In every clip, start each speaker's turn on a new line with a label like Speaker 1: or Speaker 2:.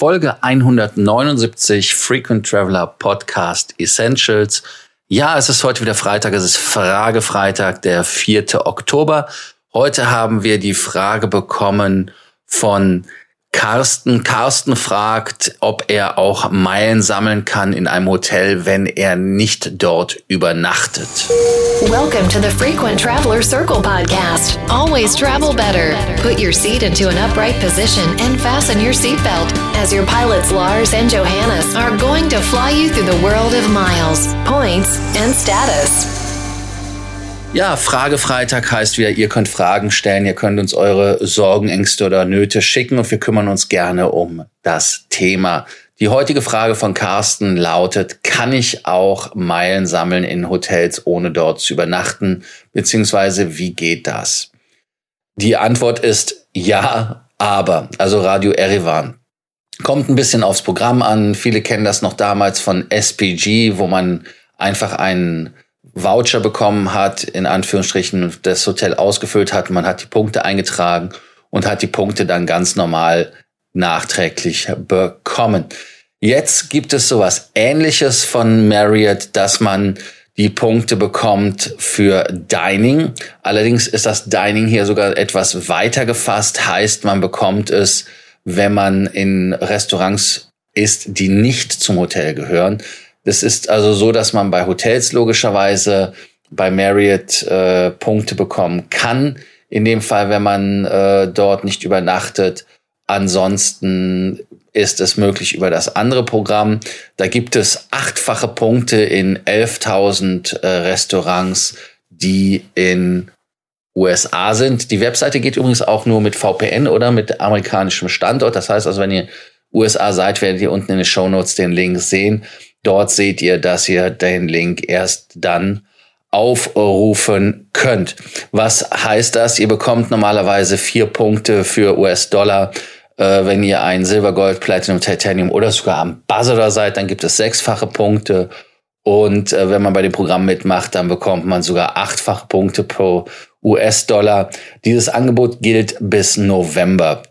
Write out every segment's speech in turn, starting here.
Speaker 1: Folge 179 Frequent Traveler Podcast Essentials. Ja, es ist heute wieder Freitag, es ist Fragefreitag, der 4. Oktober. Heute haben wir die Frage bekommen von Carsten. Carsten fragt, ob er auch Meilen sammeln kann in einem Hotel, wenn er nicht dort übernachtet.
Speaker 2: Welcome to the Frequent Traveler Circle podcast. Always travel better. Put your seat into an upright position and fasten your seatbelt as your pilots Lars and Johannes are going to fly you through the world of miles, points and status.
Speaker 1: Ja, Fragefreitag heißt wieder, ihr könnt Fragen stellen, ihr könnt uns eure Sorgen, Ängste oder Nöte schicken und wir kümmern uns gerne um das Thema. Die heutige Frage von Carsten lautet, kann ich auch Meilen sammeln in Hotels, ohne dort zu übernachten? Beziehungsweise, wie geht das? Die Antwort ist ja, aber. Also Radio Erivan. Kommt ein bisschen aufs Programm an. Viele kennen das noch damals von SPG, wo man einfach einen Voucher bekommen hat, in Anführungsstrichen das Hotel ausgefüllt hat, man hat die Punkte eingetragen und hat die Punkte dann ganz normal nachträglich bekommen. Jetzt gibt es sowas ähnliches von Marriott, dass man die Punkte bekommt für Dining. Allerdings ist das Dining hier sogar etwas weiter gefasst, heißt man bekommt es, wenn man in Restaurants ist, die nicht zum Hotel gehören. Es ist also so, dass man bei Hotels logischerweise bei Marriott äh, Punkte bekommen kann. In dem Fall, wenn man äh, dort nicht übernachtet. Ansonsten ist es möglich über das andere Programm. Da gibt es achtfache Punkte in 11.000 äh, Restaurants, die in USA sind. Die Webseite geht übrigens auch nur mit VPN oder mit amerikanischem Standort. Das heißt also, wenn ihr USA seid, werdet ihr unten in den Show Notes den Link sehen. Dort seht ihr, dass ihr den Link erst dann aufrufen könnt. Was heißt das? Ihr bekommt normalerweise vier Punkte für US-Dollar. Äh, wenn ihr ein Silber, Gold, Platinum, Titanium oder sogar Ambassador seid, dann gibt es sechsfache Punkte. Und äh, wenn man bei dem Programm mitmacht, dann bekommt man sogar achtfache Punkte pro US-Dollar. Dieses Angebot gilt bis November.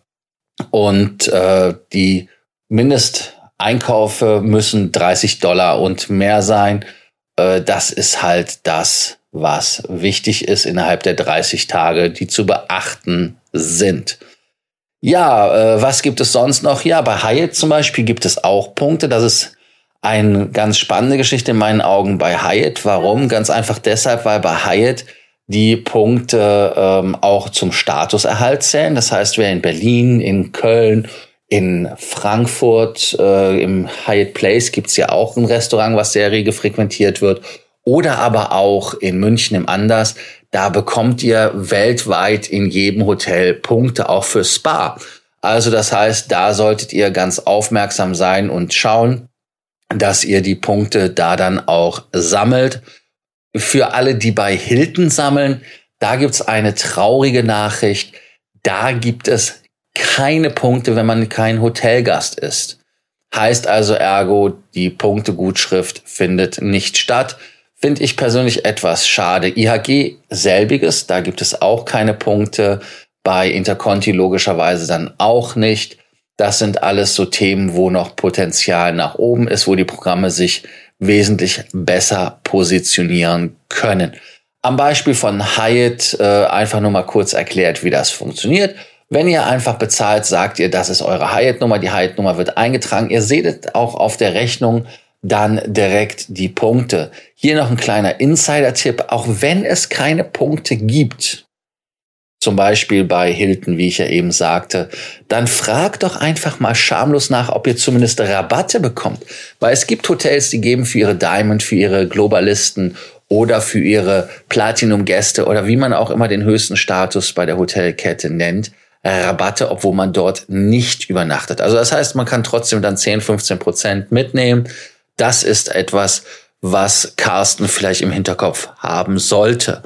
Speaker 1: Und äh, die Mindest Einkäufe müssen 30 Dollar und mehr sein. Äh, das ist halt das, was wichtig ist innerhalb der 30 Tage, die zu beachten sind. Ja, äh, was gibt es sonst noch? Ja, bei Hyatt zum Beispiel gibt es auch Punkte. Das ist eine ganz spannende Geschichte in meinen Augen bei Hyatt. Warum? Ganz einfach deshalb, weil bei Hyatt die Punkte ähm, auch zum Statuserhalt zählen. Das heißt, wer in Berlin, in Köln in Frankfurt äh, im Hyatt Place gibt's ja auch ein Restaurant, was sehr rege frequentiert wird. Oder aber auch in München im Anders. Da bekommt ihr weltweit in jedem Hotel Punkte auch für Spa. Also das heißt, da solltet ihr ganz aufmerksam sein und schauen, dass ihr die Punkte da dann auch sammelt. Für alle, die bei Hilton sammeln, da gibt's eine traurige Nachricht. Da gibt es keine Punkte, wenn man kein Hotelgast ist. Heißt also ergo, die Punktegutschrift findet nicht statt. Finde ich persönlich etwas schade. IHG selbiges, da gibt es auch keine Punkte. Bei Interconti logischerweise dann auch nicht. Das sind alles so Themen, wo noch Potenzial nach oben ist, wo die Programme sich wesentlich besser positionieren können. Am Beispiel von Hyatt äh, einfach nur mal kurz erklärt, wie das funktioniert. Wenn ihr einfach bezahlt, sagt ihr, das ist eure Hyatt-Nummer, die Hyatt-Nummer wird eingetragen. Ihr seht auch auf der Rechnung dann direkt die Punkte. Hier noch ein kleiner Insider-Tipp, auch wenn es keine Punkte gibt, zum Beispiel bei Hilton, wie ich ja eben sagte, dann fragt doch einfach mal schamlos nach, ob ihr zumindest Rabatte bekommt. Weil es gibt Hotels, die geben für ihre Diamond, für ihre Globalisten oder für ihre Platinum-Gäste oder wie man auch immer den höchsten Status bei der Hotelkette nennt, Rabatte, obwohl man dort nicht übernachtet. Also das heißt, man kann trotzdem dann 10, 15 Prozent mitnehmen. Das ist etwas, was Carsten vielleicht im Hinterkopf haben sollte.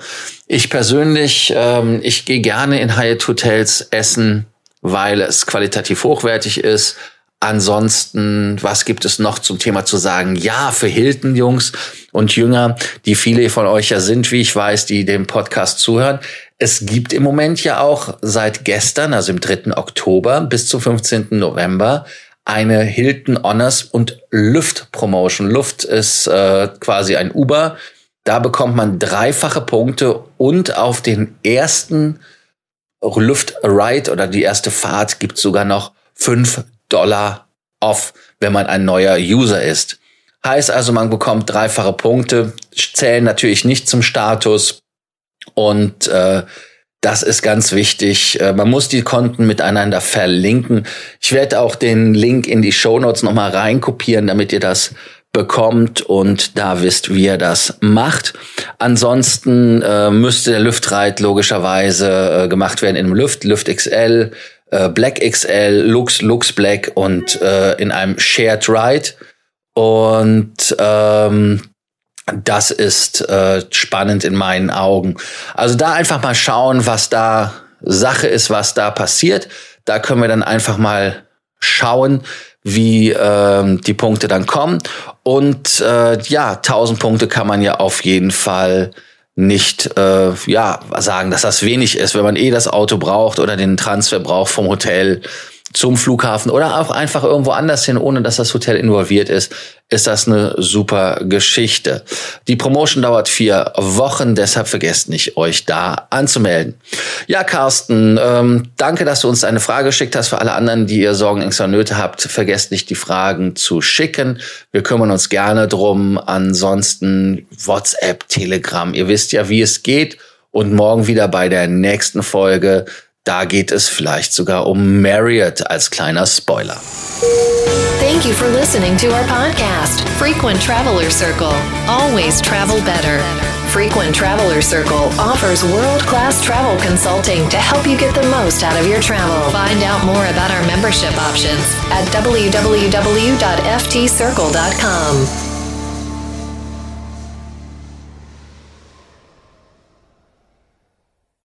Speaker 1: Ich persönlich, ähm, ich gehe gerne in Hyatt Hotels essen, weil es qualitativ hochwertig ist. Ansonsten, was gibt es noch zum Thema zu sagen? Ja, für Hilton, Jungs und Jünger, die viele von euch ja sind, wie ich weiß, die dem Podcast zuhören. Es gibt im Moment ja auch seit gestern, also im 3. Oktober bis zum 15. November, eine Hilton Honors und Luft Promotion. Luft ist äh, quasi ein Uber. Da bekommt man dreifache Punkte und auf den ersten Luft Ride oder die erste Fahrt gibt sogar noch fünf Dollar off, wenn man ein neuer User ist. Heißt also, man bekommt dreifache Punkte, zählen natürlich nicht zum Status und äh, das ist ganz wichtig. Äh, man muss die Konten miteinander verlinken. Ich werde auch den Link in die Show Notes nochmal reinkopieren, damit ihr das bekommt und da wisst, wie ihr das macht. Ansonsten äh, müsste der Lüftreit logischerweise äh, gemacht werden in einem Lüft, Lüft XL, äh, Black XL, Lux, Lux Black und äh, in einem Shared Ride. Und ähm, das ist äh, spannend in meinen Augen. Also da einfach mal schauen, was da Sache ist, was da passiert. Da können wir dann einfach mal schauen, wie ähm, die Punkte dann kommen. Und äh, ja, 1000 Punkte kann man ja auf jeden Fall nicht äh, ja sagen, dass das wenig ist, wenn man eh das Auto braucht oder den Transfer braucht vom Hotel zum Flughafen oder auch einfach irgendwo anders hin, ohne dass das Hotel involviert ist, ist das eine super Geschichte. Die Promotion dauert vier Wochen, deshalb vergesst nicht, euch da anzumelden. Ja, Carsten, ähm, danke, dass du uns eine Frage geschickt hast. Für alle anderen, die ihr Sorgen, Ängste und Nöte habt, vergesst nicht, die Fragen zu schicken. Wir kümmern uns gerne drum. Ansonsten WhatsApp, Telegram. Ihr wisst ja, wie es geht. Und morgen wieder bei der nächsten Folge Da geht es vielleicht sogar um Marriott als kleiner Spoiler.
Speaker 2: Thank you for listening to our podcast, Frequent Traveler Circle. Always travel better. Frequent Traveler Circle offers world class travel consulting to help you get the most out of your travel. Find out more about our membership options at www.ftcircle.com.